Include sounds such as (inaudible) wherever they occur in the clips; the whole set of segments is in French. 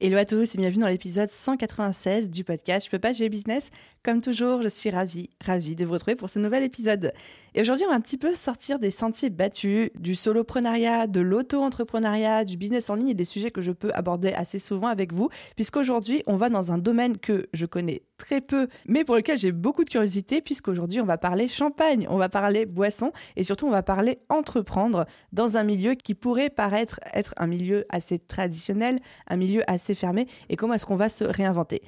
Hello à tous et bienvenue dans l'épisode 196 du podcast Je peux pas, j'ai business. Comme toujours, je suis ravie, ravie de vous retrouver pour ce nouvel épisode. Et aujourd'hui, on va un petit peu sortir des sentiers battus, du soloprenariat, de l'auto-entrepreneuriat, du business en ligne et des sujets que je peux aborder assez souvent avec vous, puisqu'aujourd'hui, on va dans un domaine que je connais très peu, mais pour lequel j'ai beaucoup de curiosité, puisqu'aujourd'hui, on va parler champagne, on va parler boisson et surtout, on va parler entreprendre dans un milieu qui pourrait paraître être un milieu assez traditionnel, un milieu assez et comment est-ce qu'on va se réinventer.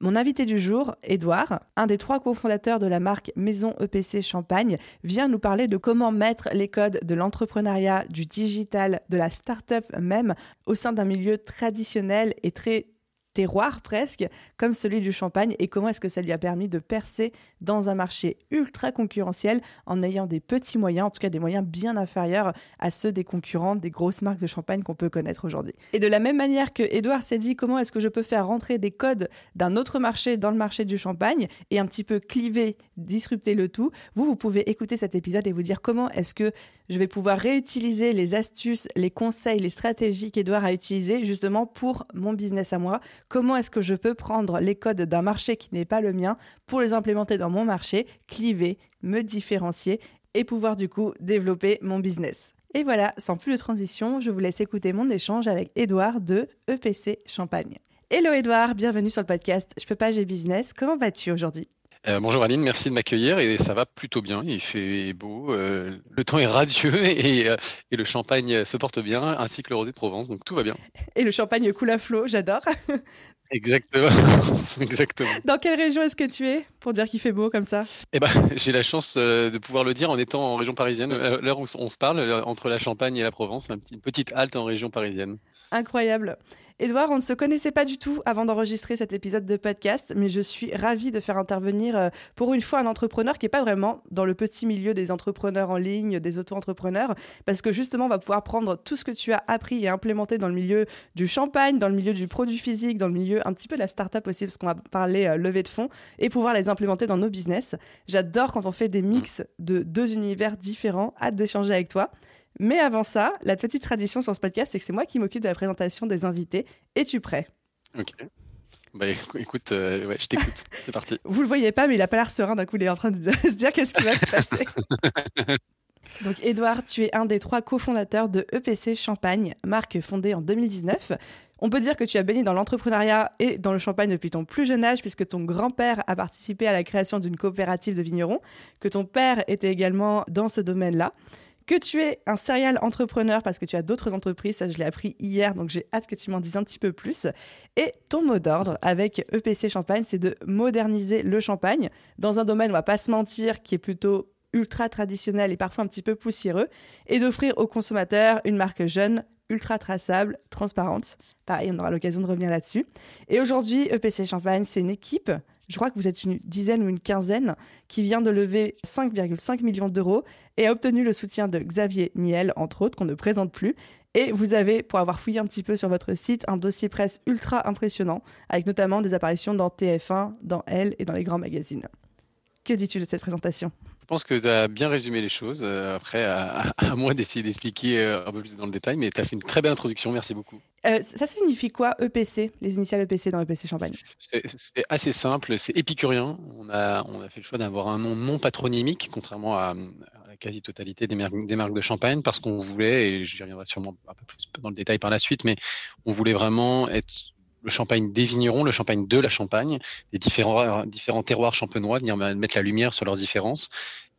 Mon invité du jour, Edouard, un des trois cofondateurs de la marque Maison EPC Champagne, vient nous parler de comment mettre les codes de l'entrepreneuriat, du digital, de la start-up même au sein d'un milieu traditionnel et très terroir presque, comme celui du champagne, et comment est-ce que ça lui a permis de percer dans un marché ultra concurrentiel en ayant des petits moyens, en tout cas des moyens bien inférieurs à ceux des concurrents des grosses marques de champagne qu'on peut connaître aujourd'hui. Et de la même manière que Edouard s'est dit comment est-ce que je peux faire rentrer des codes d'un autre marché dans le marché du champagne et un petit peu cliver, disrupter le tout, vous, vous pouvez écouter cet épisode et vous dire comment est-ce que je vais pouvoir réutiliser les astuces, les conseils, les stratégies qu'Edouard a utilisées justement pour mon business à moi comment est-ce que je peux prendre les codes d'un marché qui n'est pas le mien pour les implémenter dans mon marché, cliver, me différencier et pouvoir du coup développer mon business. Et voilà, sans plus de transition, je vous laisse écouter mon échange avec Edouard de EPC Champagne. Hello Edouard, bienvenue sur le podcast Je peux pas, j'ai business. Comment vas-tu aujourd'hui? Euh, bonjour Aline, merci de m'accueillir et ça va plutôt bien. Il fait beau, euh, le temps est radieux (laughs) et, euh, et, le champagne se porte bien, ainsi que le rosé de Provence, donc tout va bien. Et le champagne coule à flot, j'adore. (laughs) Exactement. (laughs) Exactement. Dans quelle région est-ce que tu es pour dire qu'il fait beau comme ça? Eh ben, j'ai la chance de pouvoir le dire en étant en région parisienne. L'heure où on se parle, entre la Champagne et la Provence, une petite halte en région parisienne. Incroyable. Edouard, on ne se connaissait pas du tout avant d'enregistrer cet épisode de podcast, mais je suis ravie de faire intervenir euh, pour une fois un entrepreneur qui n'est pas vraiment dans le petit milieu des entrepreneurs en ligne, des auto-entrepreneurs, parce que justement, on va pouvoir prendre tout ce que tu as appris et implémenté dans le milieu du champagne, dans le milieu du produit physique, dans le milieu un petit peu de la start-up aussi, parce qu'on va parler euh, levée de fonds, et pouvoir les implémenter dans nos business. J'adore quand on fait des mix de deux univers différents. Hâte d'échanger avec toi. Mais avant ça, la petite tradition sur ce podcast, c'est que c'est moi qui m'occupe de la présentation des invités. Es-tu prêt? Ok. Bah écoute, euh, ouais, je t'écoute. (laughs) C'est parti. Vous le voyez pas, mais il a pas l'air serein d'un coup. Il est en train de se (laughs) dire qu'est-ce qui va se passer. (laughs) Donc, Edouard, tu es un des trois cofondateurs de EPC Champagne, marque fondée en 2019. On peut dire que tu as baigné dans l'entrepreneuriat et dans le champagne depuis ton plus jeune âge, puisque ton grand-père a participé à la création d'une coopérative de vignerons, que ton père était également dans ce domaine-là que tu es un serial entrepreneur parce que tu as d'autres entreprises, ça je l'ai appris hier, donc j'ai hâte que tu m'en dises un petit peu plus. Et ton mot d'ordre avec EPC Champagne, c'est de moderniser le champagne dans un domaine, on va pas se mentir, qui est plutôt ultra traditionnel et parfois un petit peu poussiéreux, et d'offrir aux consommateurs une marque jeune, ultra traçable, transparente. Pareil, on aura l'occasion de revenir là-dessus. Et aujourd'hui, EPC Champagne, c'est une équipe je crois que vous êtes une dizaine ou une quinzaine, qui vient de lever 5,5 millions d'euros et a obtenu le soutien de Xavier Niel, entre autres, qu'on ne présente plus. Et vous avez, pour avoir fouillé un petit peu sur votre site, un dossier presse ultra impressionnant, avec notamment des apparitions dans TF1, dans Elle et dans les grands magazines. Que dis-tu de cette présentation? Pense que tu as bien résumé les choses. Euh, après, (laughs) à, moi d'essayer d'expliquer euh, un peu plus dans le détail, mais tu as fait une très belle introduction. Merci beaucoup. Euh, ça signifie quoi EPC, les initiales EPC dans EPC Champagne? C'est assez simple, c'est épicurien. On a, on a fait le choix d'avoir un nom non patronymique, contrairement à, la quasi-totalité des, des, marques de champagne, parce qu'on voulait, et j'y reviendrai sûrement un peu plus dans le détail par la suite, mais on voulait vraiment être le champagne des vignerons, le champagne de la Champagne, des différents, différents terroirs champenois, venir mettre la lumière sur leurs différences.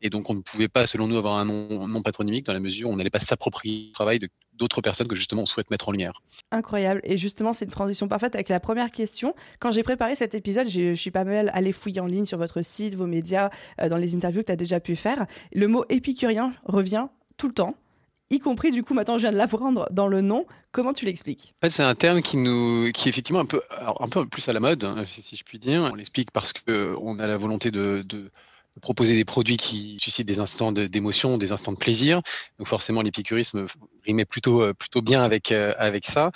Et donc, on ne pouvait pas, selon nous, avoir un nom, patronymique dans la mesure où on n'allait pas s'approprier le travail d'autres personnes que justement on souhaite mettre en lumière. Incroyable. Et justement, c'est une transition parfaite avec la première question. Quand j'ai préparé cet épisode, je suis pas mal allé fouiller en ligne sur votre site, vos médias, euh, dans les interviews que tu as déjà pu faire. Le mot épicurien revient tout le temps y compris du coup maintenant je viens de l'apprendre dans le nom. Comment tu l'expliques? C'est un terme qui nous, qui est effectivement un peu, un peu plus à la mode, hein, si je puis dire. On l'explique parce que on a la volonté de, de proposer des produits qui suscitent des instants d'émotion, des instants de plaisir. Donc forcément, l'épicurisme rimait plutôt, euh, plutôt bien avec, euh, avec ça.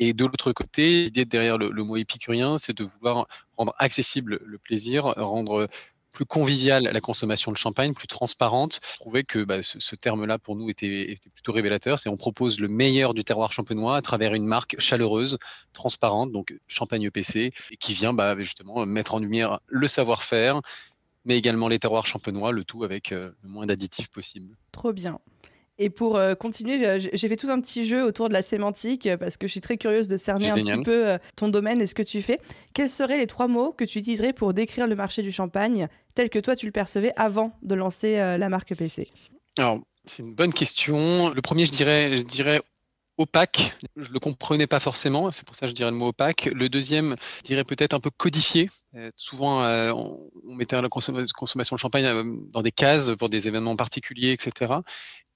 Et de l'autre côté, l'idée derrière le, mot épicurien, c'est de vouloir rendre accessible le plaisir, rendre plus convivial la consommation de champagne, plus transparente. Je trouvais que bah, ce, terme-là, pour nous, était, était plutôt révélateur. C'est on propose le meilleur du terroir champenois à travers une marque chaleureuse, transparente, donc Champagne EPC, et qui vient bah, justement mettre en lumière le savoir-faire, mais également les terroirs champenois, le tout avec euh, le moins d'additifs possible. Trop bien. Et pour euh, continuer, j'ai fait tout un petit jeu autour de la sémantique euh, parce que je suis très curieuse de cerner un petit peu ton domaine et ce que tu fais. Quels seraient les trois mots que tu utiliserais pour décrire le marché du champagne tel que toi tu le percevais avant de lancer la marque PC Alors, c'est une bonne question. Le premier, je dirais, je dirais opaque, je le comprenais pas forcément, c'est pour ça que je dirais le mot opaque. Le deuxième, je dirais peut-être un peu codifié. Euh, souvent, euh, on, mettait la consommation de champagne euh, dans des cases pour des événements particuliers, etc.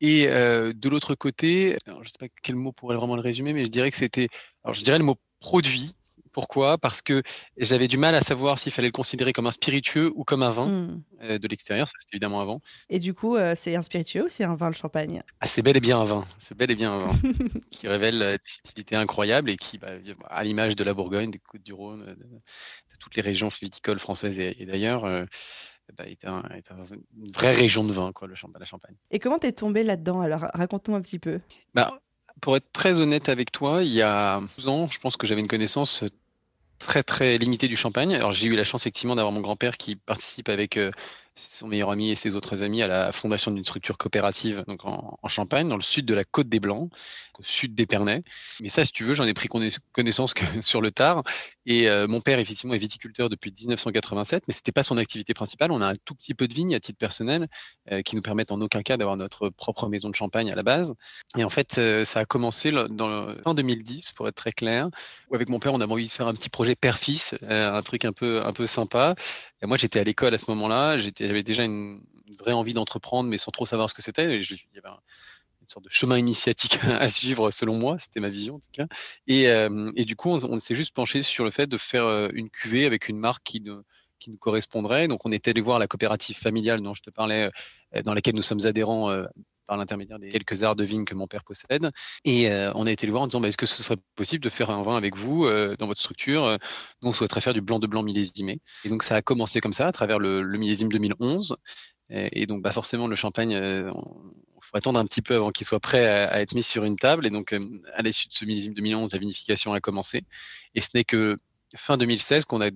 Et de l'autre côté, je ne sais pas quel mot pourrait vraiment le résumer, mais je dirais que c'était, alors je dirais le mot produit, pourquoi? Parce que j'avais du mal à savoir s'il fallait le considérer comme un spiritueux ou comme un vin hmm. euh, de l'extérieur. Ça, c'était évidemment un vin. Et du coup, euh, c'est un spiritueux ou c'est un vin le champagne? Ah, C'est bel et bien un vin. C'est bel et bien un vin (laughs) qui révèle euh, des subtilités incroyables et qui, bah, à l'image de la Bourgogne, des Côtes du Rhône, de, toutes les régions viticoles françaises et, d'ailleurs, bah, est, une vraie région de vin, quoi, le champagne, la Champagne. Et comment t'es tombé là-dedans Alors, raconte-nous un petit peu. Bah, pour être très honnête avec toi, il y a 12 ans, je pense que j'avais une connaissance très très limitée du champagne. Alors j'ai eu la chance effectivement d'avoir mon grand-père qui participe avec euh, son meilleur ami et ses autres amis à la fondation d'une structure coopérative donc en, Champagne, dans le sud de la Côte des Blancs, au sud d'Épernay. Mais ça, si tu veux, j'en ai pris connaissance que (laughs) sur le tard. Et euh, mon père, effectivement, est viticulteur depuis 1987, mais c'était pas son activité principale. On a un tout petit peu de vignes à titre personnel euh, qui nous permettent en aucun cas d'avoir notre propre maison de champagne à la base. Et en fait, euh, ça a commencé dans le, en 2010, pour être très clair, où avec mon père, on avait envie de faire un petit projet père-fils, un truc un peu, un peu sympa. Moi, j'étais à l'école à ce moment-là. J'avais déjà une, vraie envie d'entreprendre, mais sans trop savoir ce que c'était. Il y avait une sorte de chemin initiatique (laughs) à suivre, selon moi. C'était ma vision, en tout cas. Et, euh, du coup, on, s'est juste penché sur le fait de faire euh, une cuvée avec une marque qui, qui nous correspondrait. Donc, on est allé voir la coopérative familiale dont je te parlais, euh, dans laquelle nous sommes adhérents par l'intermédiaire des quelques arts de vigne que mon père possède. Et euh, on a été le voir en disant bah, est-ce que ce serait possible de faire un vin avec vous euh, dans votre structure euh, Nous, on souhaiterait faire du blanc de blanc millésimé. Et donc, ça a commencé comme ça à travers le, millésime 2011. Et, donc, bah, forcément, le champagne, il faut attendre un petit peu avant qu'il soit prêt à, être mis sur une table. Et donc, à l'issue de ce millésime 2011, la vinification a commencé. Et ce n'est que fin 2016 qu'on a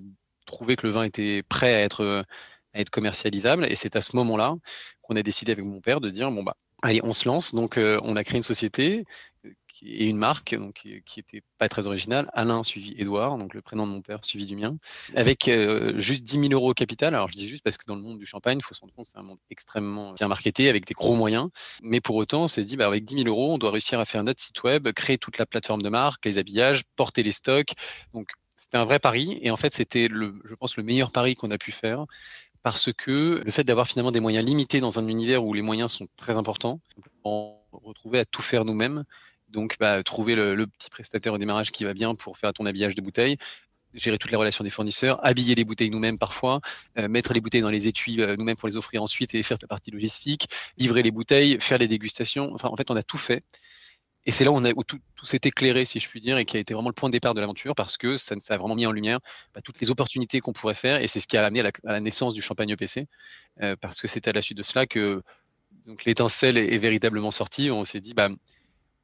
trouvé que le vin était prêt à être, à être commercialisable. Et c'est à ce moment-là qu'on a décidé avec mon père de dire bon, bah, Allez, on se lance. Donc, euh, on a créé une société euh, et une marque donc, qui n'était pas très originale. Alain suivi Edouard, donc le prénom de mon père suivi du mien, avec euh, juste 10 000 euros au capital. Alors, je dis juste parce que dans le monde du champagne, il faut se rendre compte c'est un monde extrêmement bien marketé, avec des gros moyens. Mais pour autant, on s'est dit, bah, avec 10 000 euros, on doit réussir à faire notre site web, créer toute la plateforme de marque, les habillages, porter les stocks. Donc, c'était un vrai pari. Et en fait, c'était, je pense, le meilleur pari qu'on a pu faire parce que le fait d'avoir finalement des moyens limités dans un univers où les moyens sont très importants, on retrouver à tout faire nous-mêmes. Donc, bah, trouver le, petit prestataire au démarrage qui va bien pour faire ton habillage de bouteilles, gérer toutes les relations des fournisseurs, habiller les bouteilles nous-mêmes parfois, euh, mettre les bouteilles dans les étuis euh, nous-mêmes pour les offrir ensuite et faire la partie logistique, livrer les bouteilles, faire les dégustations. Enfin, en fait, on a tout fait. Et c'est là où, tout, s'est éclairé, si je puis dire, et qui a été vraiment le point de départ de l'aventure, parce que ça, a vraiment mis en lumière bah, toutes les opportunités qu'on pourrait faire, et c'est ce qui a amené à la, naissance du Champagne EPC, euh, parce que c'est à la suite de cela que donc l'étincelle est, véritablement sortie. On s'est dit, bah,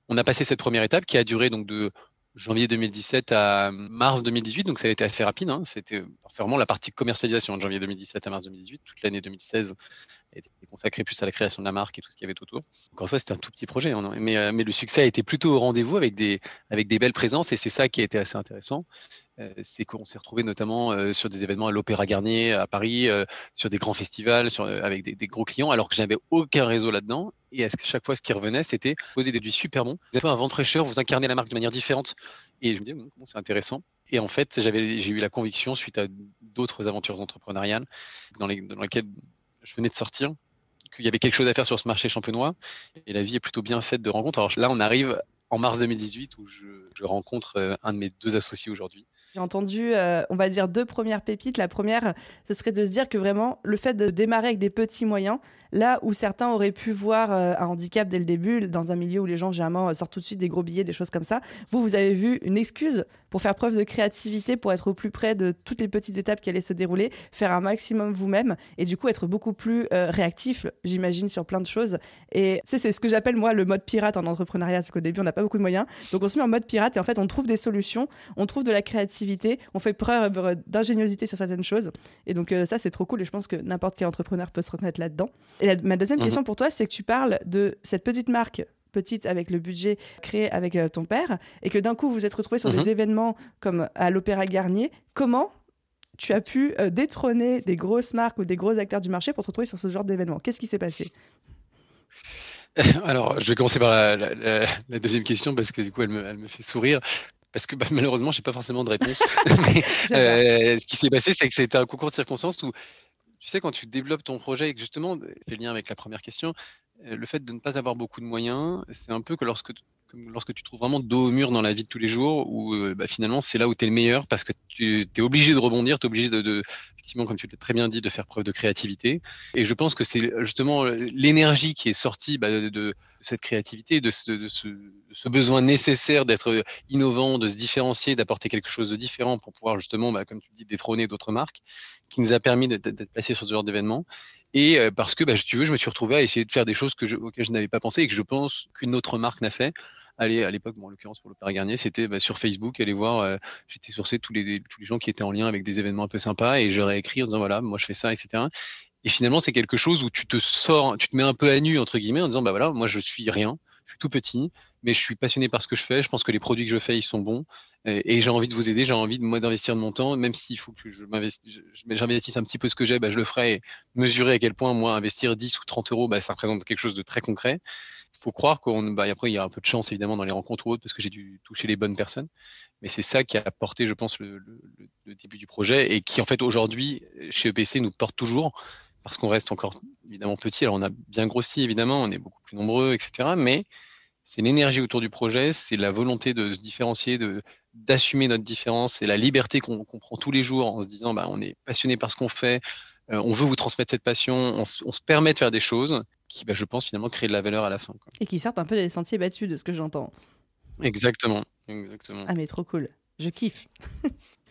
on a passé cette première étape qui a duré donc de janvier 2017 à mars 2018, donc ça a été assez rapide. Hein. C'était c'est vraiment la partie commercialisation de janvier 2017 à mars 2018. Toute l'année 2016 a été consacrée plus à la création de la marque et tout ce qu'il y avait autour. Encore une fois, c'était un tout petit projet, hein, mais, euh, mais le succès a été plutôt au rendez-vous avec des, avec des belles présences et c'est ça qui a été assez intéressant. Euh, c'est qu'on s'est retrouvé notamment euh, sur des événements à l'Opéra Garnier à Paris, sur des grands festivals, avec des, gros clients, alors que j'avais aucun réseau là-dedans. Et à chaque fois, ce qui revenait, c'était poser des produits super bons. Vous avez un ventre fraîcheur, vous incarnez la marque de manière différente. Et je me disais, bon, c'est intéressant. Et en fait, j'ai eu la conviction, suite à d'autres aventures entrepreneuriales, dans, les, dans lesquelles je venais de sortir, qu'il y avait quelque chose à faire sur ce marché champenois. Et la vie est plutôt bien faite de rencontres. Alors là, on arrive en mars 2018 où je, rencontre euh, un de mes deux associés aujourd'hui. J'ai entendu, euh, on va dire, deux premières pépites. La première, ce serait de se dire que vraiment, le fait de démarrer avec des petits moyens, là où certains auraient pu voir euh, un handicap dès le début, dans un milieu où les gens généralement sortent tout de suite des gros billets, des choses comme ça, vous, vous avez vu une excuse pour faire preuve de créativité, pour être au plus près de toutes les petites étapes qui allaient se dérouler, faire un maximum vous-même et du coup être beaucoup plus réactif, j'imagine, sur plein de choses. Et c'est ce que j'appelle moi le mode pirate en entrepreneuriat, c'est qu'au début on n'a pas beaucoup de moyens. Donc on se met en mode pirate et en fait on trouve des solutions, on trouve de la créativité, on fait preuve d'ingéniosité sur certaines choses. Et donc euh, ça c'est trop cool et je pense que n'importe quel entrepreneur peut se reconnaître là-dedans. Et ma deuxième mhm. question pour toi, c'est que tu parles de cette petite marque petite avec le budget créé avec euh, ton père et que d'un coup vous êtes retrouvé sur des mhm. événements comme à l'Opéra Garnier. Comment tu as pu euh, détrôner des grosses marques ou des gros acteurs du marché pour te retrouver sur ce genre d'événement? Qu'est-ce qui s'est passé? (laughs) Alors, je vais commencer par la, deuxième question parce que du coup, elle me, fait sourire. Parce que bah, malheureusement, je n'ai pas forcément de réponse. (laughs) Euh, ce qui s'est passé, c'est que c'était un concours de circonstances où, tu sais, quand tu développes ton projet et que justement, fait lien avec la première question, euh, le fait de ne pas avoir beaucoup de moyens, c'est un peu que lorsque lorsque tu trouves vraiment dos au mur dans la vie de tous les jours, où euh, bah, finalement c'est là où tu es le meilleur parce que tu es obligé de rebondir, tu es obligé de, effectivement, comme tu l'as très bien dit, de faire preuve de créativité. Et je pense que c'est justement l'énergie qui est sortie bah, de, cette créativité, de, de ce, besoin nécessaire d'être innovant, de se différencier, d'apporter quelque chose de différent pour pouvoir justement, bah, comme tu dis, détrôner d'autres marques, qui nous a permis d'être placés sur ce genre d'événement. Et euh, parce que, bah, tu veux, je me suis retrouvé à essayer de faire des choses que je, auxquelles je n'avais pas pensé et que je pense qu'une autre marque n'a fait. Allez, à l'époque, bon, en l'occurrence pour l'Opéra Garnier, c'était bah, sur Facebook, aller voir, euh, j'étais sourcé tous les, tous les gens qui étaient en lien avec des événements un peu sympas et j'aurais écrit en disant voilà, moi je fais ça, etc. Et finalement, c'est quelque chose où tu te sors, tu te mets un peu à nu, entre guillemets, en disant bah voilà, moi je suis rien, je suis tout petit, mais je suis passionné par ce que je fais. Je pense que les produits que je fais, ils sont bons. Et, j'ai envie de vous aider. J'ai envie moi d'investir de mon temps, même s'il faut que je j'investisse un petit peu ce que j'ai, bah, je le ferai. Et mesurer à quel point moi investir 10 ou 30 euros, bah, ça représente quelque chose de très concret. Faut croire qu'on, bah, après il y a un peu de chance évidemment dans les rencontres ou autres parce que j'ai dû toucher les bonnes personnes. Mais c'est ça qui a apporté, je pense, le, début du projet et qui en fait aujourd'hui chez EPC nous porte toujours parce qu'on reste encore évidemment petit. Alors on a bien grossi évidemment, on est beaucoup plus nombreux, etc. Mais c'est l'énergie autour du projet, c'est la volonté de se différencier, de d'assumer notre différence, et la liberté qu'on prend tous les jours en se disant bah, on est passionné par ce qu'on fait, euh, on veut vous transmettre cette passion, on, se permet de faire des choses qui, bah, je pense, finalement créent de la valeur à la fin. Et qui sortent un peu des sentiers battus de ce que j'entends. Exactement, exactement. Ah mais trop cool, je kiffe.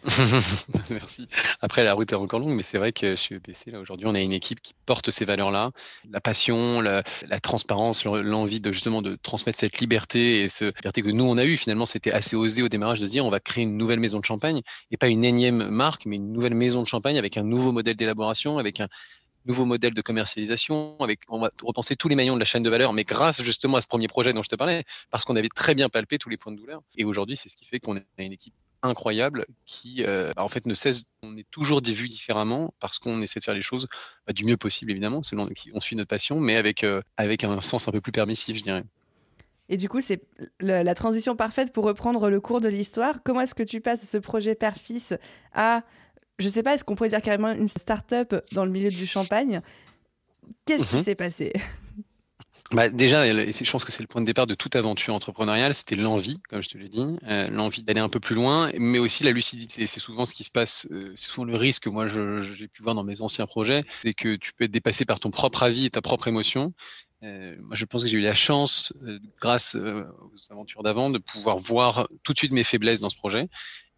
(laughs) Merci. Après, la route est encore longue, mais c'est vrai que chez EPC, là, aujourd'hui, on a une équipe qui porte ces valeurs-là. La passion, la, transparence, l'envie de justement de transmettre cette liberté et ce liberté que nous, on a eu. Finalement, c'était assez osé au démarrage de dire on va créer une nouvelle maison de champagne et pas une énième marque, mais une nouvelle maison de champagne avec un nouveau modèle d'élaboration, avec un, nouveau modèle de commercialisation, avec on va repenser tous les maillons de la chaîne de valeur, mais grâce justement à ce premier projet dont je te parlais, parce qu'on avait très bien palpé tous les points de douleur. Et aujourd'hui, c'est ce qui fait qu'on a une équipe incroyable qui euh, en fait ne cesse on est toujours des vues différemment parce qu'on essaie de faire les choses bah, du mieux possible évidemment selon on suit notre passion mais avec euh, avec un sens un peu plus permissif je dirais et du coup, c'est la, transition parfaite pour reprendre le cours de l'histoire. Comment est-ce que tu passes de ce projet père-fils à, je sais pas, est-ce qu'on pourrait dire carrément une start-up dans le milieu du champagne? Qu'est-ce qui mhm. s'est passé? Bah déjà, je pense que c'est le point de départ de toute aventure entrepreneuriale, c'était l'envie, comme je te l'ai dit, euh, l'envie d'aller un peu plus loin, mais aussi la lucidité. C'est souvent ce qui se passe, euh, c'est souvent le risque que moi j'ai pu voir dans mes anciens projets, c'est que tu peux être dépassé par ton propre avis et ta propre émotion. Euh, moi, je pense que j'ai eu la chance, grâce aux aventures d'avant, de pouvoir voir tout de suite mes faiblesses dans ce projet.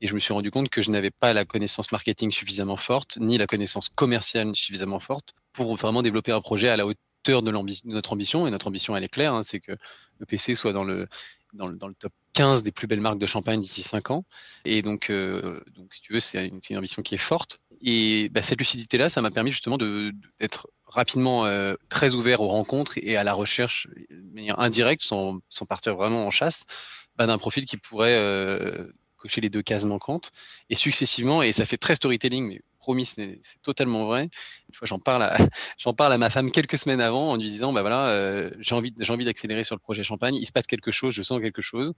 Et je me suis rendu compte que je n'avais pas la connaissance marketing suffisamment forte, ni la connaissance commerciale suffisamment forte pour vraiment développer un projet à la hauteur de, notre ambition, et notre ambition, elle est claire, hein, c'est que le PC soit dans le, dans le, top 15 des plus belles marques de champagne d'ici 5 ans. Et donc, euh, donc si tu veux, c'est une, une, ambition qui est forte. Et bah, cette lucidité-là, ça m'a permis justement d'être rapidement euh, très ouvert aux rencontres et à la recherche de manière indirecte, sans, sans partir vraiment en chasse, bah, d'un profil qui pourrait euh, cocher les deux cases manquantes. Et successivement, et ça fait très storytelling, mais promis, c'est totalement vrai. j'en parle, à, (laughs) j'en parle à ma femme quelques semaines avant en lui disant, bah voilà, euh, j'ai envie, j'ai envie d'accélérer sur le projet Champagne. Il se passe quelque chose, je sens quelque chose.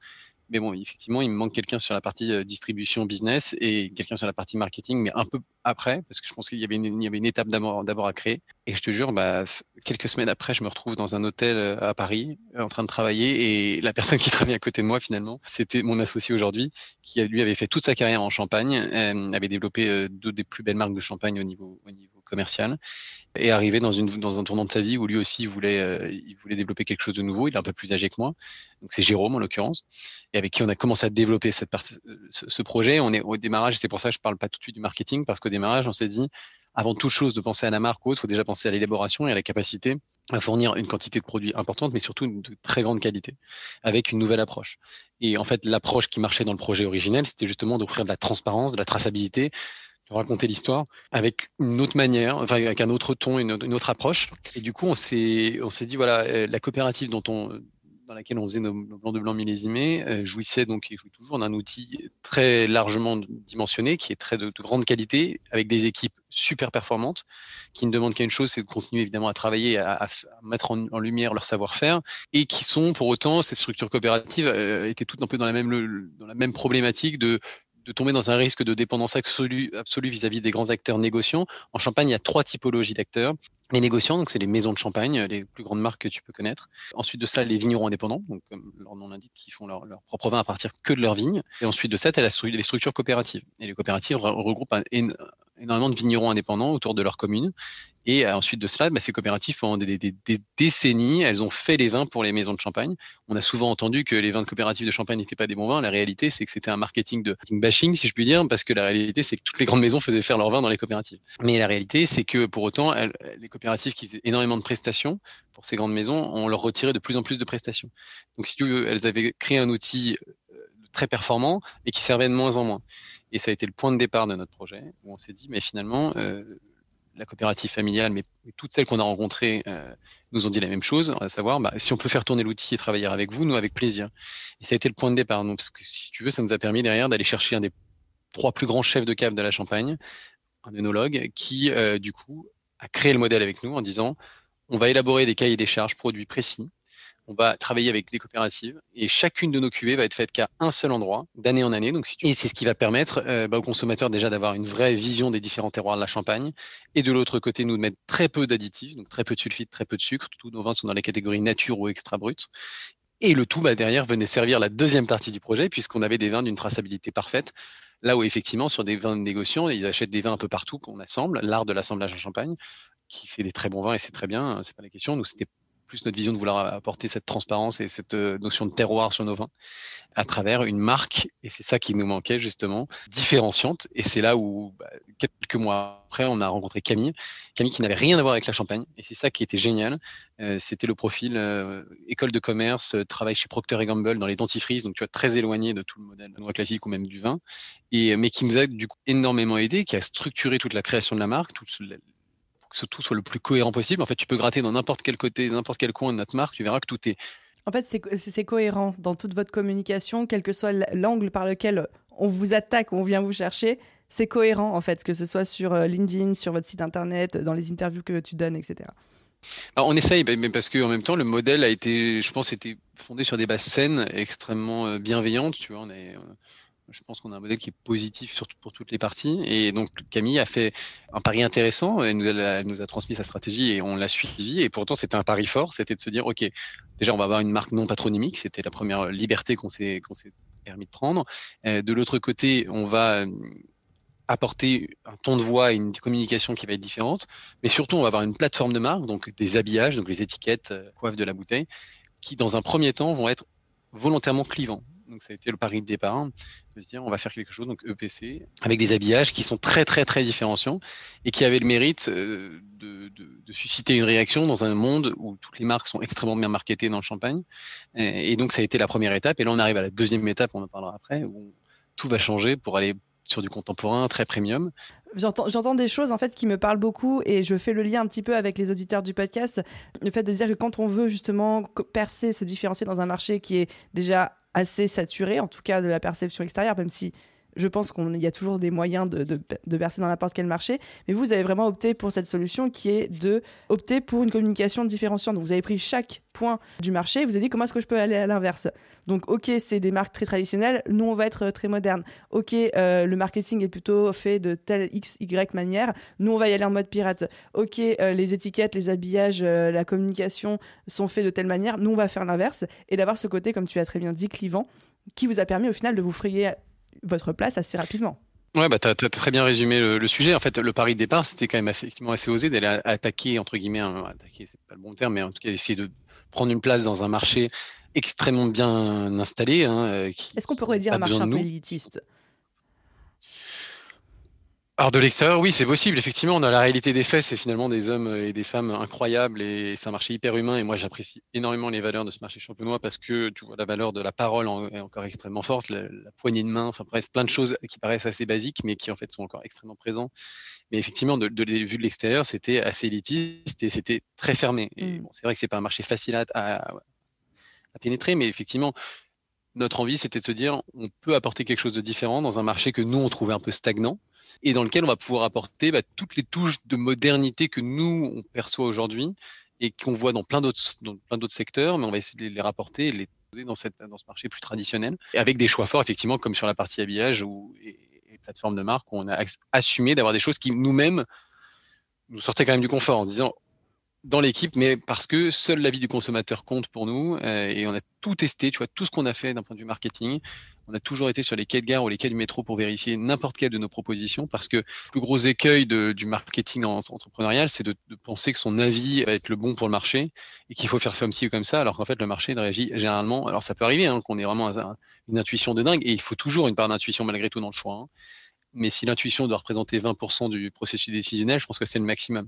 Mais bon, effectivement, il me manque quelqu'un sur la partie euh, distribution business et quelqu'un sur la partie marketing, mais un peu après, parce que je pense qu'il y avait une, il y avait une étape d'abord, d'abord à créer. Et je te jure, bah, quelques semaines après, je me retrouve dans un hôtel euh, à Paris, en train de travailler, et la personne qui (laughs) travaille à côté de moi, finalement, c'était mon associé aujourd'hui, qui lui avait fait toute sa carrière en Champagne, avait développé deux des plus belles marques de champagne au niveau, au niveau commercial et arrivé dans, une, dans un tournant de sa vie où lui aussi il voulait, euh, il voulait développer quelque chose de nouveau. Il est un peu plus âgé que moi, donc c'est Jérôme en l'occurrence, et avec qui on a commencé à développer cette partie, ce, projet. On est au démarrage, c'est pour ça que je parle pas tout de suite du marketing parce qu'au démarrage on s'est dit avant toute chose de penser à la marque ou autre, il faut déjà penser à l'élaboration et à la capacité à fournir une quantité de produits importante, mais surtout de très grande qualité, avec une nouvelle approche. Et en fait, l'approche qui marchait dans le projet originel, c'était justement d'offrir de la transparence, de la traçabilité, raconter l'histoire avec une autre manière, enfin avec un autre ton, une, une autre approche. Et du coup, on s'est, on s'est dit voilà, euh, la coopérative dont on, dans laquelle on faisait nos, blancs de blanc millésimés euh, jouissait donc et jouit toujours d'un outil très largement dimensionné, qui est très de, grande qualité, avec des équipes super performantes, qui ne demandent qu'une chose, c'est de continuer évidemment à travailler, à, à mettre en, en, lumière leur savoir-faire, et qui sont pour autant ces structures coopératives euh, étaient toutes un peu dans la même dans la même problématique de de tomber dans un risque de dépendance absolue vis-à-vis des grands acteurs négociants. En Champagne, il y a trois typologies d'acteurs. Les négociants, donc c'est les maisons de champagne, les plus grandes marques que tu peux connaître. Ensuite de cela, les vignerons indépendants, donc comme leur nom l'indique, qui font leur, propre vin à partir que de leur vigne. Et ensuite de ça, tu as les structures coopératives. Et les coopératives regroupent énormément de vignerons indépendants autour de leur commune et euh, ensuite de cela, bah, ces coopératives, pendant des, décennies, elles ont fait les vins pour les maisons de champagne. On a souvent entendu que les vins de coopératives de champagne n'étaient pas des bons vins. La réalité, c'est que c'était un marketing de bashing, si je puis dire, parce que la réalité, c'est que toutes les grandes maisons faisaient faire leurs vins dans les coopératives. Mais la réalité, c'est que pour autant, les coopératives qui faisaient énormément de prestations pour ces grandes maisons, on leur retirait de plus en plus de prestations. Donc, si tu veux, elles avaient créé un outil euh, très performant et qui servait de moins en moins. Et ça a été le point de départ de notre projet, où on s'est dit, mais finalement, euh, la coopérative familiale, mais toutes celles qu'on a rencontrées euh, nous ont dit la même chose, à savoir, bah, si on peut faire tourner l'outil et travailler avec vous, nous avec plaisir. Et ça a été le point de départ. Donc, parce que si tu veux, ça nous a permis derrière d'aller chercher un des trois plus grands chefs de cave de la Champagne, un œnologue, qui euh, du coup a créé le modèle avec nous en disant, on va élaborer des cahiers des charges produits précis on va travailler avec des coopératives et chacune de nos cuvées va être faite qu'à un seul endroit, d'année en année. Donc, et c'est ce qui va permettre euh, bah, aux consommateurs déjà d'avoir une vraie vision des différents terroirs de la Champagne et de l'autre côté, nous de mettre très peu d'additifs, donc très peu de sulfite, très peu de sucre. Tous nos vins sont dans les catégories nature ou extra brut. Et le tout, bah, derrière, venait servir la deuxième partie du projet puisqu'on avait des vins d'une traçabilité parfaite. Là où effectivement, sur des vins de négociants, ils achètent des vins un peu partout qu'on assemble, l'art de l'assemblage en Champagne, qui fait des très bons vins et c'est très bien, hein, c'est pas la question. Nous, c'était plus notre vision de vouloir apporter cette transparence et cette euh, notion de terroir sur nos vins à travers une marque, et c'est ça qui nous manquait justement, différenciante. Et c'est là où, bah, quelques mois après, on a rencontré Camille, Camille qui n'avait rien à voir avec la Champagne, et c'est ça qui était génial. Euh, c'était le profil euh, école de commerce, travail chez Procter Gamble dans les dentifrices, donc tu vois très éloigné de tout le modèle de classique ou même du vin, et mais qui nous a du coup énormément aidé, qui a structuré toute la création de la marque, toute que tout soit le plus cohérent possible. En fait, tu peux gratter dans n'importe quel côté, n'importe quel coin de notre marque, tu verras que tout est. En fait, c'est cohérent dans toute votre communication, quel que soit l'angle par lequel on vous attaque on vient vous chercher. C'est cohérent, en fait, que ce soit sur euh, LinkedIn, sur votre site internet, dans les interviews que tu donnes, etc. Alors, on essaye, mais parce qu'en même temps, le modèle a été, je pense, était fondé sur des bases saines, extrêmement euh, bienveillantes. Tu vois, on est, je pense qu'on a un modèle qui est positif surtout pour toutes les parties. Et donc Camille a fait un pari intéressant. Elle nous a, transmis sa stratégie et on l'a suivi. Et pourtant, c'était un pari fort. C'était de se dire, OK, déjà, on va avoir une marque non patronymique. C'était la première liberté qu'on s'est s'est permis de prendre. Euh, de l'autre côté, on va euh, apporter un ton de voix et une communication qui va être différente. Mais surtout, on va avoir une plateforme de marque, donc des habillages, donc les étiquettes, euh, coiffes de la bouteille, qui dans un premier temps vont être volontairement clivants. Donc ça a été le pari de départ de se dire on va faire quelque chose donc EPC avec des habillages qui sont très très très différenciants et qui avaient le mérite euh, de, susciter une réaction dans un monde où toutes les marques sont extrêmement bien marketées dans le champagne. Et, donc ça a été la première étape. Et là on arrive à la deuxième étape, on en parlera après, où tout va changer pour aller sur du contemporain très premium. J'entends des choses en fait qui me parlent beaucoup et je fais le lien un petit peu avec les auditeurs du podcast. Le fait de dire que quand on veut justement percer, se différencier dans un marché qui est déjà assez saturé, en tout cas de la perception extérieure, même si je pense qu'il y a toujours des moyens de, de, de percer dans n'importe quel marché. Mais vous, vous avez vraiment opté pour cette solution qui est de opter pour une communication différenciante. Donc, vous avez pris chaque point du marché et vous avez dit comment est-ce que je peux aller à l'inverse? Donc, ok, c'est des marques très traditionnelles. Nous, on va être très moderne. Ok, euh, le marketing est plutôt fait de telle X, Y manière. Nous, on va y aller en mode pirate. Ok, euh, les étiquettes, les habillages, euh, la communication sont faits de telle manière. Nous, on va faire l'inverse et d'avoir ce côté, comme tu as très bien dit, clivant, qui vous a permis au final de vous frayer votre place assez rapidement. Ouais, bah, tu as, très bien résumé le, sujet. En fait, le pari de départ, c'était quand même effectivement assez osé d'aller attaquer, entre guillemets, attaquer, c'est pas le bon terme, mais en tout cas, essayer de prendre une place dans un marché extrêmement bien installé. Hein, euh, Est-ce qu'on pourrait dire un marché un peu élitiste? Alors de l'extérieur, oui, c'est possible. Effectivement, on a la réalité des faits, c'est finalement des hommes et des femmes incroyables et c'est un marché hyper humain. Et moi, j'apprécie énormément les valeurs de ce marché champenois parce que tu vois la valeur de la parole est encore extrêmement forte, la, poignée de main, enfin bref, plein de choses qui paraissent assez basiques mais qui en fait sont encore extrêmement présents. Mais effectivement, de, de, vue de l'extérieur, c'était assez élitiste et c'était très fermé. Et mmh. bon, c'est vrai que c'est pas un marché facile à, à, à pénétrer, mais effectivement, notre envie, c'était de se dire, on peut apporter quelque chose de différent dans un marché que nous, on trouvait un peu stagnant et dans lequel on va pouvoir apporter bah, toutes les touches de modernité que nous, on perçoit aujourd'hui et qu'on voit dans plein d'autres secteurs, mais on va essayer de les rapporter et les poser dans, cette, dans ce marché plus traditionnel, avec des choix forts, effectivement, comme sur la partie habillage ou et, plateforme de marque, où on a assumé d'avoir des choses qui nous-mêmes nous sortaient quand même du confort en disant dans l'équipe, mais parce que seul l'avis du consommateur compte pour nous. Euh, et on a tout testé, tu vois, tout ce qu'on a fait d'un point de vue marketing. On a toujours été sur les quais de gare ou les quais du métro pour vérifier n'importe quelle de nos propositions, parce que le plus gros écueil du marketing entrepreneurial, c'est de, de, penser que son avis va être le bon pour le marché et qu'il faut faire comme ci ou comme ça, alors qu'en fait le marché réagit généralement. Alors ça peut arriver hein, qu'on ait vraiment une intuition de dingue, et il faut toujours une part d'intuition malgré tout dans le choix. Hein. Mais si l'intuition doit représenter 20% du processus décisionnel, je pense que c'est le maximum.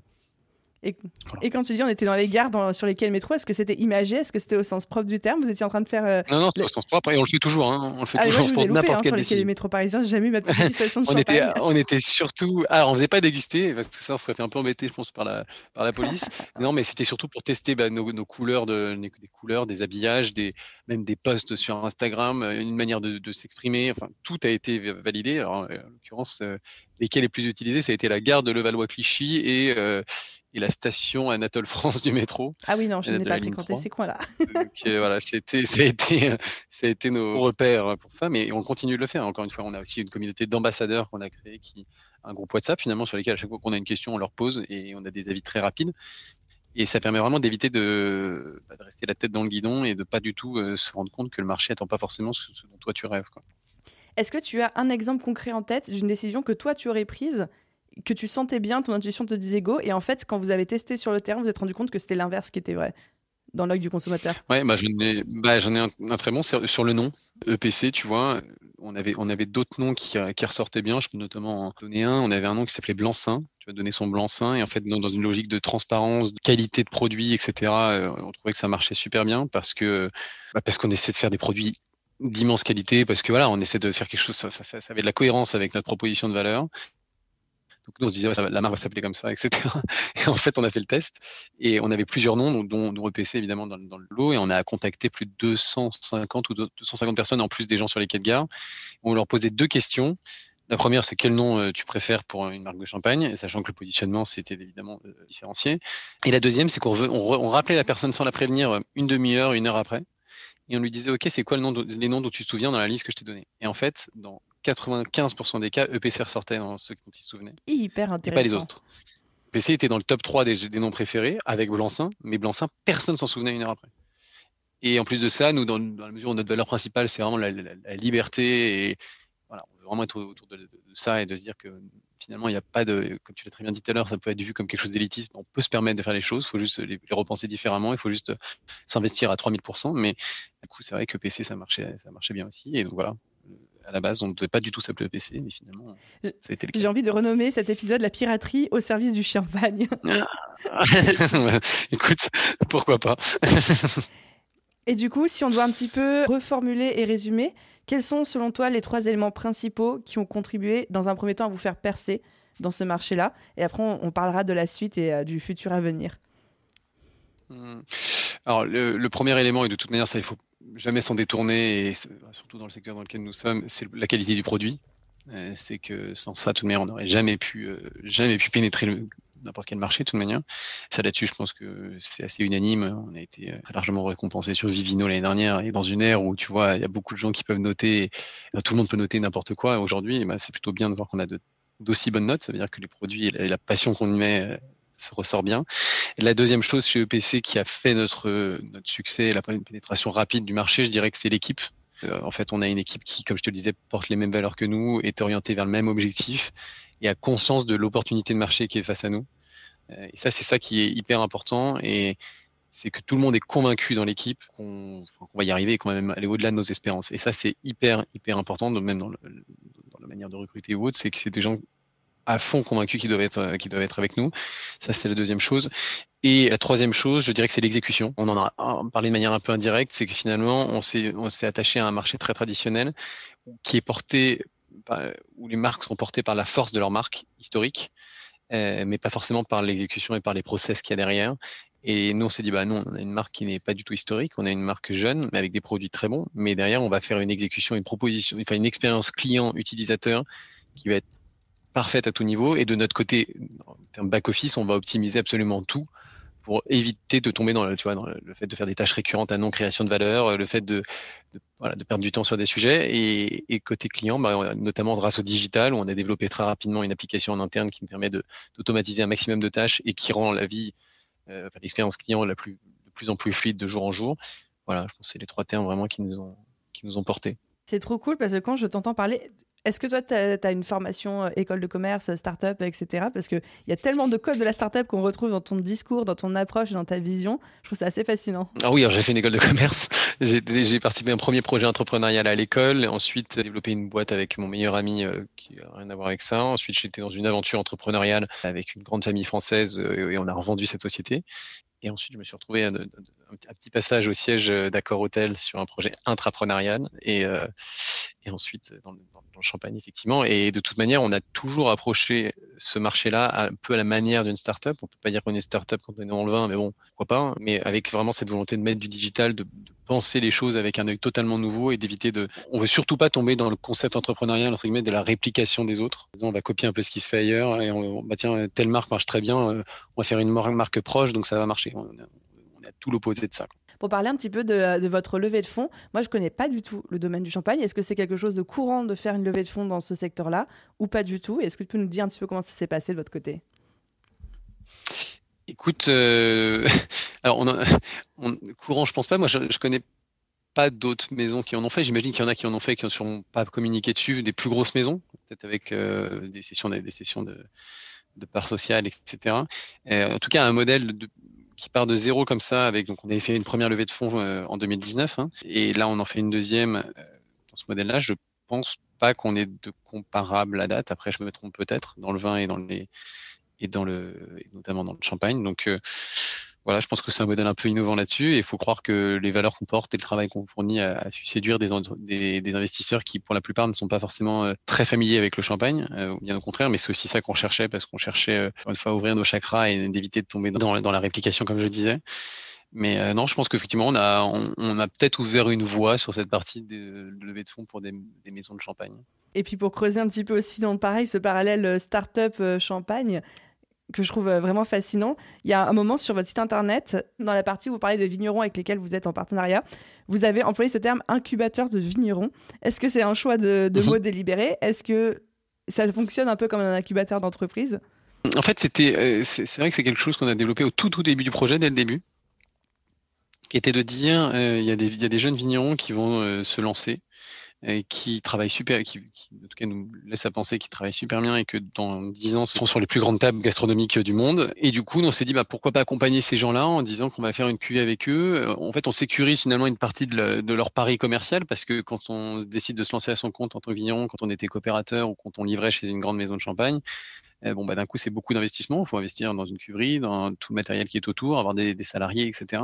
Et, et, quand tu dis on était dans les gares sur lesquelles métro, est-ce que c'était imagé? Est-ce que c'était au sens propre du terme? Vous étiez en train de faire. Euh, non, non, c'est au sens propre et on le fait toujours. Hein. On le fait ah, toujours moi, je vous ai loupé, hein, sur les quais métro parisiens. J'ai jamais eu ma petite (laughs) dégustation de on Était, on était surtout. Alors, on faisait pas déguster parce que ça, on serait fait un peu embêter, je pense, par la, par la police. (laughs) non, mais c'était surtout pour tester bah, nos, nos, couleurs, de, des couleurs, des habillages, des, même des posts sur Instagram, une manière de, de s'exprimer. Enfin, tout a été validé. Alors, en l'occurrence, euh, lesquels les plus utilisés, ça a été la gare de Levallois-Clichy et. Euh, et la station Anatole France du métro. Ah oui, non, je n'ai pas fréquenté ces coins-là. Donc euh, voilà, c'était, ça, a été, ça a été nos repères pour ça, mais on continue de le faire. Encore une fois, on a aussi une communauté d'ambassadeurs qu'on a créé, qui un groupe WhatsApp finalement sur lequel à chaque fois qu'on a une question, on leur pose et on a des avis très rapides. Et ça permet vraiment d'éviter de, bah, de, rester la tête dans le guidon et de pas du tout euh, se rendre compte que le marché n'attend pas forcément ce, ce, dont toi tu rêves. Est-ce que tu as un exemple concret en tête d'une décision que toi tu aurais prise que tu sentais bien, ton intuition te disait go, et en fait, quand vous avez testé sur le terrain, vous vous êtes rendu compte que c'était l'inverse qui était vrai dans l'œil du consommateur Ouais, bah, j'en ai, bah, un, très bon sur, le nom. EPC, tu vois, on avait, on avait d'autres noms qui, ressortaient bien. Je peux notamment en donner un. On avait un nom qui s'appelait Blanc-Seing. Tu vas donner son Blanc-Seing. Et en fait, dans, une logique de transparence, de qualité de produit, etc., euh, on trouvait que ça marchait super bien parce que, bah, parce qu'on essaie de faire des produits d'immense qualité parce que voilà, on essaie de faire quelque chose, ça, ça, avait de la cohérence avec notre proposition de valeur. Donc nous, on se disait, la marque va s'appeler comme ça, etc. (laughs) Et en fait, on a fait le test et on avait plusieurs noms, dont, dont EPC évidemment dans, dans, le lot, et on a contacté plus de 250 ou 250 personnes en plus des gens sur les quais de gare. On leur posait deux questions. La première, c'est quel nom euh, tu préfères pour une marque de champagne, sachant que le positionnement, c'était évidemment euh, différencié. Et la deuxième, c'est qu'on on, on rappelait la personne sans la prévenir euh, une demi-heure, une heure après, et on lui disait, OK, c'est quoi le nom les noms dont tu te souviens dans la liste que je t'ai donnée? Et en fait, dans 95% des cas, EPC ressortait dans ceux dont il se souvenait. Hyper intéressant. Et pas les autres. EPC était dans le top 3 des, des noms préférés avec Blanc-Seing, mais Blanc-Seing, personne s'en souvenait une heure après. Et en plus de ça, nous, dans, dans la mesure où notre valeur principale, c'est vraiment la, la, la, liberté et voilà, on veut vraiment être autour de, de, de, ça et de se dire que finalement, il n'y a pas de, comme tu l'as très bien dit tout à l'heure, ça peut être vu comme quelque chose d'élitiste. On peut se permettre de faire les choses, il faut juste les, les, repenser différemment, il faut juste s'investir à 3000%. Mais du coup, c'est vrai que PC, ça marchait, ça marchait bien aussi. Et donc voilà, à la base, on ne devait pas du tout s'appeler EPC, mais finalement, ça a été le cas. J'ai envie de renommer cet épisode La piraterie au service du champagne. (laughs) (laughs) Écoute, pourquoi pas Et du coup, si on doit un petit peu reformuler et résumer, quels sont selon toi les trois éléments principaux qui ont contribué dans un premier temps à vous faire percer dans ce marché-là? Et après, on, parlera de la suite et euh, du futur à venir. Hmm. Alors, le, le, premier élément, et de toute manière, ça, il faut jamais s'en détourner, et surtout dans le secteur dans lequel nous sommes, c'est la qualité du produit. c'est que sans ça, tout de même, on n'aurait jamais pu, jamais pu pénétrer n'importe quel marché de toute manière. Ça là-dessus, je pense que c'est assez unanime. On a été très largement récompensé sur Vivino l'année dernière et dans une ère où tu vois, il y a beaucoup de gens qui peuvent noter, tout le monde peut noter n'importe quoi. Aujourd'hui, bah, c'est plutôt bien de voir qu'on a d'aussi bonnes notes. Ça veut dire que les produits et la, passion qu'on y met se ressort bien. La deuxième chose chez EPC qui a fait notre, notre succès, la pénétration rapide du marché, je dirais que c'est l'équipe. Euh, en fait, on a une équipe qui, comme je te le disais, porte les mêmes valeurs que nous, est orientée vers le même objectif et a conscience de l'opportunité de marché qui est face à nous. Euh, et ça, c'est ça qui est hyper important. Et c'est que tout le monde est convaincu dans l'équipe qu'on va y arriver et qu'on va même aller au-delà de nos espérances. Et ça, c'est hyper, hyper important, même dans, dans, la manière de recruter ou autre, c'est que c'est des gens à fond convaincus qu'ils doivent être, euh, qu'ils doivent être avec nous. Ça, c'est la deuxième chose. Et la troisième chose, je dirais que c'est l'exécution. On en a parlé de manière un peu indirecte, c'est que finalement, on s'est, on s'est attaché à un marché très traditionnel qui est porté, où les marques sont portées par la force de leur marque historique, euh, mais pas forcément par l'exécution et par les process qu'il y a derrière. Et nous, on s'est dit, bah non, on a une marque qui n'est pas du tout historique, on a une marque jeune, mais avec des produits très bons, mais derrière, on va faire une exécution, une proposition, enfin une expérience client-utilisateur qui va être parfaite à tout niveau. Et de notre côté, en termes back-office, on va optimiser absolument tout pour éviter de tomber dans le, fait de faire des tâches récurrentes à non-création de valeur, le fait de, perdre du temps sur des sujets. Et, côté client, bah, notamment grâce au digital, on a développé très rapidement une application en interne qui nous permet d'automatiser un maximum de tâches et qui rend la vie, euh, l'expérience client la plus, de plus en plus fluide de jour en jour. Voilà, je pense que c'est les trois termes vraiment qui nous ont, qui nous ont portés. C'est trop cool parce que quand je t'entends parler, est-ce que toi, tu as, une formation euh, école de commerce, start-up, etc. Parce qu'il y a tellement de codes de la start-up qu'on retrouve dans ton discours, dans ton approche, dans ta vision. Je trouve ça assez fascinant. Ah oui, j'ai fait une école de commerce. (laughs) J'ai participé à un premier projet entrepreneurial à l'école. Ensuite, développé une boîte avec mon meilleur ami euh, qui n'a rien à voir avec ça. Ensuite, j'étais dans une aventure entrepreneuriale avec une grande famille française euh, et on a revendu cette société. Et ensuite, je me suis retrouvé à, un petit passage au siège d'accord hôtel sur un projet intrapreneurial et, et ensuite dans le, Champagne, effectivement. Et de toute manière, on a toujours approché ce marché-là un peu à la manière d'une startup. On peut pas dire qu'on est startup quand on est dans le vin, mais bon, pourquoi pas. Mais avec vraiment cette volonté de mettre du digital, de, penser les choses avec un œil totalement nouveau et d'éviter de. On veut surtout pas tomber dans le concept entrepreneurial entre guillemets de la réplication des autres. On va copier un peu ce qui se fait ailleurs et on, bah tiens, telle marque marche très bien, euh, on va faire une marque proche, donc ça va marcher. Tout l'opposé de ça pour parler un petit peu de, votre levée de fonds. Moi, je ne connais pas du tout le domaine du champagne. Est-ce que c'est quelque chose de courant de faire une levée de fonds dans ce secteur-là ou pas du tout? Est-ce que tu peux nous dire un petit peu comment ça s'est passé de votre côté? Écoute, euh, (laughs) alors (laughs) on, courant, je pense pas. Moi, je, connais pas d'autres maisons qui en ont fait. J'imagine qu'il y en a qui en ont fait, qui n'ont pas communiqué dessus, des plus grosses maisons, peut-être avec euh, des sessions, des sessions de, de parts sociales, etc. Euh, en tout cas, un modèle de, qui part de zéro comme ça. Avec donc on avait fait une première levée de fonds euh, en 2019 hein, et là on en fait une deuxième euh, dans ce modèle-là. Je pense pas qu'on ait de comparable à date. Après, je me trompe peut-être dans le vin et dans les et dans le et notamment dans le champagne. Donc euh, voilà, je pense que c'est un modèle un peu innovant là-dessus. Et il faut croire que les valeurs qu'on porte et le travail qu'on fournit a, su séduire des, investisseurs qui, pour la plupart, ne sont pas forcément euh, très familiers avec le champagne, euh, bien au contraire. Mais c'est aussi ça qu'on cherchait, parce qu'on cherchait, euh, une fois, à ouvrir nos chakras et d'éviter de tomber dans, la réplication, comme je disais. Mais non, je pense qu'effectivement, on a, peut-être ouvert une voie sur cette partie de, levée de fonds pour des, des, maisons de champagne. Et puis pour creuser un petit peu aussi dans pareil, ce parallèle start-up champagne, que je trouve euh, vraiment fascinant. Il y a un moment sur votre site internet, dans la partie où vous parlez de vignerons avec lesquels vous êtes en partenariat, vous avez employé ce terme incubateur de vignerons. Est-ce que c'est un choix de, de mhm. mot délibéré Est-ce que ça fonctionne un peu comme un incubateur d'entreprise? En fait, c'était, euh, c'est vrai que c'est quelque chose qu'on a développé au tout, tout début du projet, dès le début, qui était de dire euh, il, y des, il y a des jeunes vignerons qui vont se lancer qui travaillent super, qui, en tout cas nous laisse à penser qu'ils travaillent super bien et que dans 10 ans, seront sur les plus grandes tables gastronomiques du monde. Et du coup, on s'est dit, bah, pourquoi pas accompagner ces gens-là en disant qu'on va faire une cuvée avec eux. En fait, on sécurise finalement une partie de, de, leur pari commercial parce que quand on décide de se lancer à son compte en tant que vigneron, quand on était coopérateur ou quand on livrait chez une grande maison de champagne, bon, bah, d'un coup, c'est beaucoup d'investissement. Il faut investir dans une cuverie, dans tout le matériel qui est autour, avoir des, salariés, etc.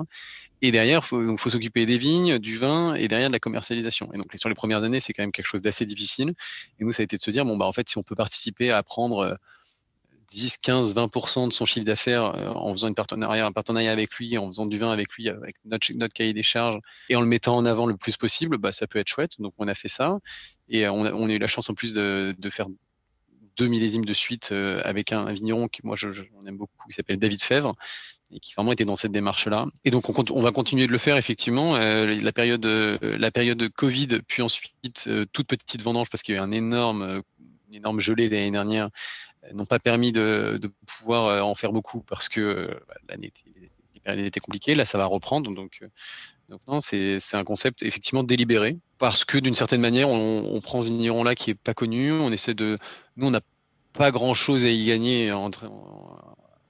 Et derrière, il faut, s'occuper des vignes, du vin et derrière de la commercialisation. Et donc, sur les premières années, c'est quand même quelque chose d'assez difficile. Et nous, ça a été de se dire, bon, bah, en fait, si on peut participer à prendre 10, 15, 20% de son chiffre d'affaires en faisant une partenariat, un partenariat avec lui, en faisant du vin avec lui, avec notre, notre, cahier des charges et en le mettant en avant le plus possible, bah, ça peut être chouette. Donc on a fait ça et on a, on a eu la chance en plus de, de faire deux millésimes de suite avec un, vigneron qui moi je, je, on aime beaucoup, qui s'appelle David Fèvre et qui vraiment était dans cette démarche-là. Et donc on, va continuer de le faire effectivement. Euh, la période, euh, la période de Covid, puis ensuite euh, toute petite vendange parce qu'il y a eu un énorme, une énorme gelée l'année dernière, n'ont pas permis de, de, pouvoir en faire beaucoup parce que bah, l'année était, était compliquée. Là, ça va reprendre. Donc, donc non, c'est un concept effectivement délibéré parce que d'une certaine manière, on, on, prend ce vigneron là qui est pas connu. On essaie de, nous, on n'a pas grand chose à y gagner entre,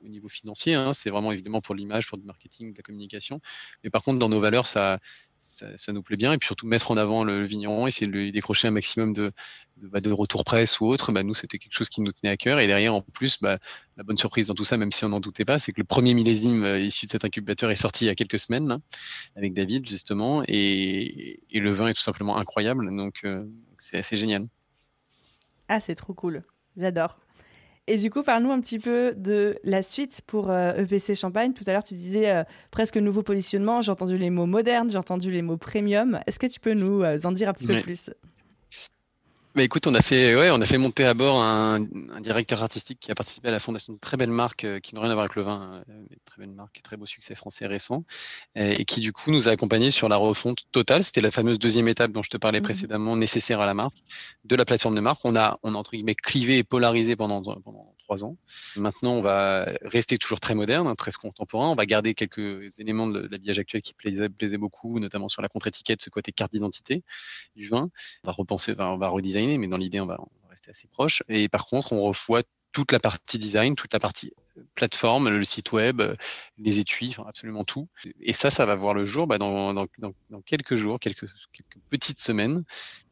au niveau financier. Hein, c'est vraiment évidemment pour l'image, pour le marketing, de la communication. Mais par contre, dans nos valeurs, ça, ça, nous plaît bien. Et puis surtout mettre en avant le, vigneron, essayer de lui décrocher un maximum de, de, bah, retour presse ou autre. Bah, nous, c'était quelque chose qui nous tenait à cœur. Et derrière, en plus, bah, la bonne surprise dans tout ça, même si on n'en doutait pas, c'est que le premier millésime euh, issu de cet incubateur est sorti il y a quelques semaines là, avec David justement. Et, et, le vin est tout simplement incroyable. Donc, euh, c'est assez génial. Ah, c'est trop cool. J'adore. Et du coup, parle-nous un petit peu de la suite pour EPC euh, e Champagne. Tout à l'heure, tu disais euh, presque nouveau positionnement. J'ai entendu les mots modernes, j'ai entendu les mots premium. Est-ce que tu peux nous euh, en dire un petit peu plus? Bah écoute, on a fait, ouais, on a fait monter à bord un, un, directeur artistique qui a participé à la fondation de très belles marques euh, qui n'ont rien à voir avec le vin, euh, très belles marques, très beau succès français récent, et, et, qui du coup nous a accompagnés sur la refonte totale. C'était la fameuse deuxième étape dont je te parlais mmh. précédemment, nécessaire à la marque, de la plateforme de marque. On a, on a entre guillemets clivé et polarisé pendant, pendant trois ans. Maintenant, on va rester toujours très moderne, hein, très contemporain. On va garder quelques éléments de l'habillage actuel qui plaisaient, beaucoup, notamment sur la contre-étiquette, ce côté carte d'identité du vin. On va repenser, on va redesigner, mais dans l'idée, on va, on va rester assez proche. Et par contre, on revoit toute la partie design, toute la partie plateforme, le site web, les étuis, enfin absolument tout. Et ça, ça va voir le jour bah, dans, dans, dans, quelques jours, quelques, quelques, petites semaines.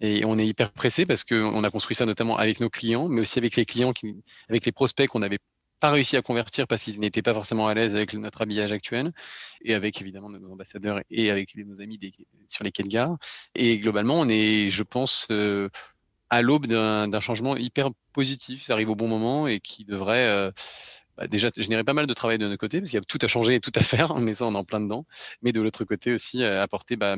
Et on est hyper pressé parce qu'on a construit ça notamment avec nos clients, mais aussi avec les clients, qui, avec les prospects qu'on n'avait pas réussi à convertir parce qu'ils n'étaient pas forcément à l'aise avec notre habillage actuel, et avec évidemment nos ambassadeurs et avec nos amis des, sur les quais de. Et globalement, on est, je pense, euh, à l'aube d'un changement hyper positif. Ça arrive au bon moment et qui devrait euh, bah déjà générer pas mal de travail de notre côté, parce qu'il y a tout à changer et tout à (laughs) faire, mais ça on est en plein dedans. Mais de l'autre côté aussi, euh, apporter, bah,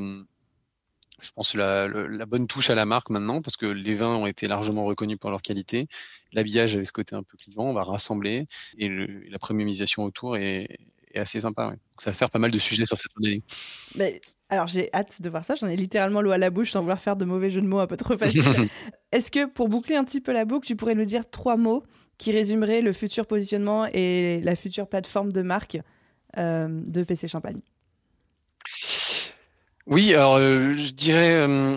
je pense, la, la, bonne touche à la marque maintenant, parce que les vins ont été largement reconnus pour leur qualité. L'habillage avait ce côté un peu clivant, on va rassembler, et le, la premiumisation autour est, est assez sympa. Ouais. Donc ça va faire pas mal de sujets sur cette année. Alors j'ai hâte de voir ça, j'en ai littéralement l'eau à la bouche sans vouloir faire de mauvais jeux de mots un peu trop facile. (laughs) Est-ce que pour boucler un petit peu la boucle, tu pourrais nous dire trois mots qui résumeraient le futur positionnement et la future plateforme de marque euh, de PC Champagne? Oui, alors euh, je dirais, euh,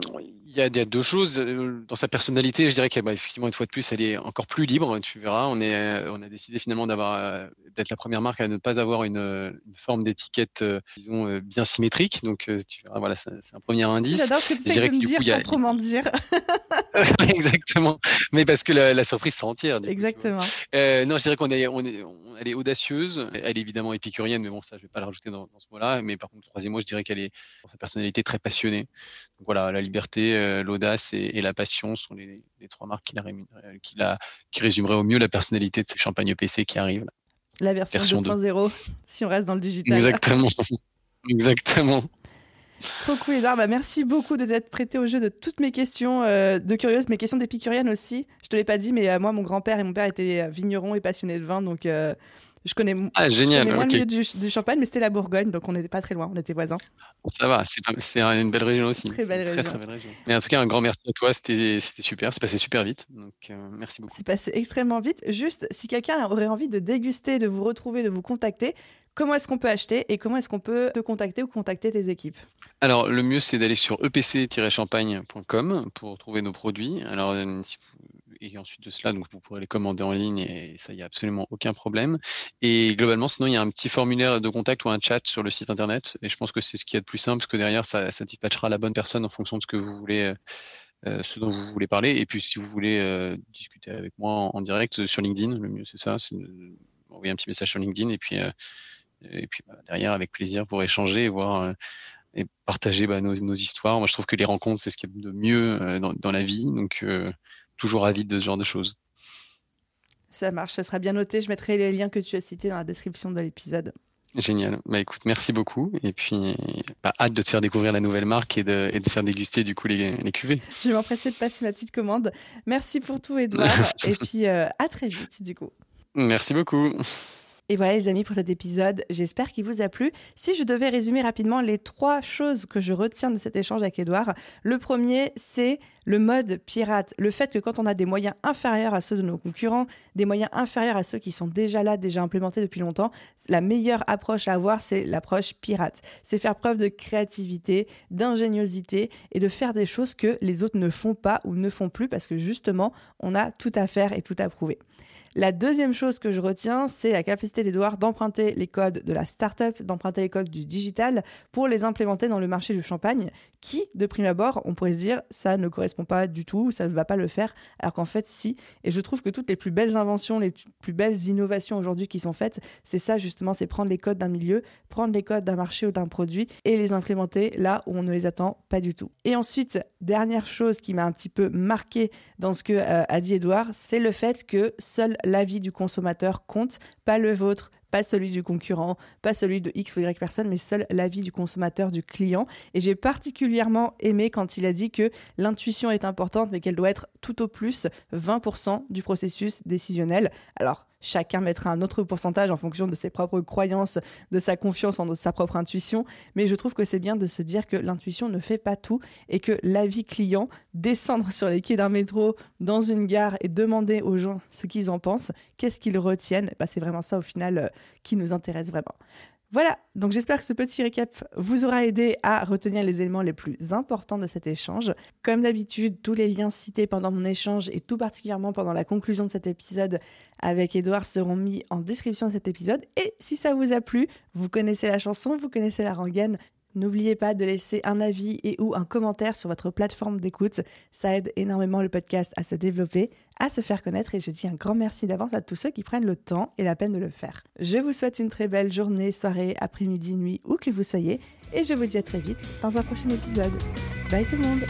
y, a, il y, a, deux choses. Euh, dans sa personnalité, je dirais qu'effectivement, une fois de plus, elle est encore plus libre. Tu verras, on, est, on a décidé finalement d'avoir euh, d'être la première marque à ne pas avoir une, une forme d'étiquette, euh, disons, bien symétrique. Donc, tu verras, voilà, c'est un premier indice. J'adore ce que tu sais me dire sans trop m'en dire. (laughs) (laughs) Exactement. Mais parce que la, la surprise sera entière. Exactement. Euh, non, je dirais qu'on est, on est, on, elle est audacieuse. Elle est évidemment épicurienne, mais bon, ça, je vais pas la rajouter dans, dans ce mot-là. Mais par contre, le troisième mot, je dirais qu'elle est, dans sa personnalité, très passionnée. Donc voilà, la liberté, l'audace et, et, la passion sont les, les trois marques qui, la, qui, la, qui résumeraient au mieux la personnalité de ces champagnes EPC qui arrivent. Là. La version, version 2.0, (laughs) si on reste dans le digital. Exactement. (laughs) Exactement. Trop cool, Edouard. Bah, merci beaucoup de t'être prêté au jeu de toutes mes questions euh, de curieuse, mes questions d'épicurienne aussi. Je te l'ai pas dit, mais euh, moi, mon grand-père et mon père étaient vignerons et passionnés de vin, donc euh, je connais, ah, génial, je connais moins okay. le milieu du, du, champagne, mais c'était la Bourgogne, donc on n'était pas très loin, on était voisins. Ça va, c'est une belle région aussi. Très belle région. Très, très belle région. Mais en tout cas, un grand merci à toi, c'était super, c'est passé super vite, donc euh, merci beaucoup. C'est passé extrêmement vite. Juste, si quelqu'un aurait envie de déguster, de vous retrouver, de vous contacter, comment est-ce qu'on peut acheter et comment est-ce qu'on peut te contacter ou contacter tes équipes? Alors, le mieux, c'est d'aller sur epc-champagne.com pour trouver nos produits. Alors, euh, et ensuite de cela, donc vous pourrez les commander en ligne et ça, il n'y a absolument aucun problème. Et globalement, sinon, il y a un petit formulaire de contact ou un chat sur le site internet. Et je pense que c'est ce qui est le plus simple, parce que derrière, ça, ça dispatchera la bonne personne en fonction de ce que vous voulez, euh, ce dont vous voulez parler. Et puis, si vous voulez euh, discuter avec moi en, direct sur LinkedIn, le mieux c'est ça, c'est envoyer un petit message sur LinkedIn et puis, euh, et puis bah, derrière, avec plaisir pour échanger et voir et partager bah, nos, nos, histoires. Moi, je trouve que les rencontres, c'est ce qu'il y a de mieux dans, dans, la vie. Donc, toujours avide de ce genre de choses. Ça marche, ça sera bien noté. Je mettrai les liens que tu as cités dans la description de l'épisode. Génial. Bah écoute, merci beaucoup. Et puis, bah, hâte de te faire découvrir la nouvelle marque et de, et de faire déguster du coup les, les cuvées. Je vais m'empresser de passer ma petite commande. Merci pour tout, Edouard. (laughs) et puis, euh, à très vite, du coup. Merci beaucoup. Et voilà les amis pour cet épisode, j'espère qu'il vous a plu. Si je devais résumer rapidement les trois choses que je retiens de cet échange avec Edouard, le premier c'est le mode pirate, le fait que quand on a des moyens inférieurs à ceux de nos concurrents, des moyens inférieurs à ceux qui sont déjà là, déjà implémentés depuis longtemps, la meilleure approche à avoir c'est l'approche pirate. C'est faire preuve de créativité, d'ingéniosité et de faire des choses que les autres ne font pas ou ne font plus parce que justement on a tout à faire et tout à prouver. La deuxième chose que je retiens, c'est la capacité d'Edouard d'emprunter les codes de la startup, d'emprunter les codes du digital pour les implémenter dans le marché du champagne, qui, de prime abord, on pourrait se dire, ça ne correspond pas du tout, ça ne va pas le faire, alors qu'en fait, si. Et je trouve que toutes les plus belles inventions, les plus belles innovations aujourd'hui qui sont faites, c'est ça justement, c'est prendre les codes d'un milieu, prendre les codes d'un marché ou d'un produit et les implémenter là où on ne les attend pas du tout. Et ensuite, dernière chose qui m'a un petit peu marqué dans ce que euh, a dit Edouard, c'est le fait que seul l'avis du consommateur compte, pas le vôtre, pas celui du concurrent, pas celui de X ou Y personne, mais seul l'avis du consommateur, du client. Et j'ai particulièrement aimé quand il a dit que l'intuition est importante, mais qu'elle doit être tout au plus 20% du processus décisionnel. Alors, Chacun mettra un autre pourcentage en fonction de ses propres croyances, de sa confiance en sa propre intuition. Mais je trouve que c'est bien de se dire que l'intuition ne fait pas tout et que l'avis client, descendre sur les quais d'un métro, dans une gare et demander aux gens ce qu'ils en pensent, qu'est-ce qu'ils retiennent, bah, c'est vraiment ça au final euh, qui nous intéresse vraiment. Voilà, donc j'espère que ce petit récap vous aura aidé à retenir les éléments les plus importants de cet échange. Comme d'habitude, tous les liens cités pendant mon échange et tout particulièrement pendant la conclusion de cet épisode avec Edouard seront mis en description de cet épisode. Et si ça vous a plu, vous connaissez la chanson, vous connaissez la rengaine, N'oubliez pas de laisser un avis et ou un commentaire sur votre plateforme d'écoute. Ça aide énormément le podcast à se développer, à se faire connaître et je dis un grand merci d'avance à tous ceux qui prennent le temps et la peine de le faire. Je vous souhaite une très belle journée, soirée, après-midi, nuit, où que vous soyez et je vous dis à très vite dans un prochain épisode. Bye tout le monde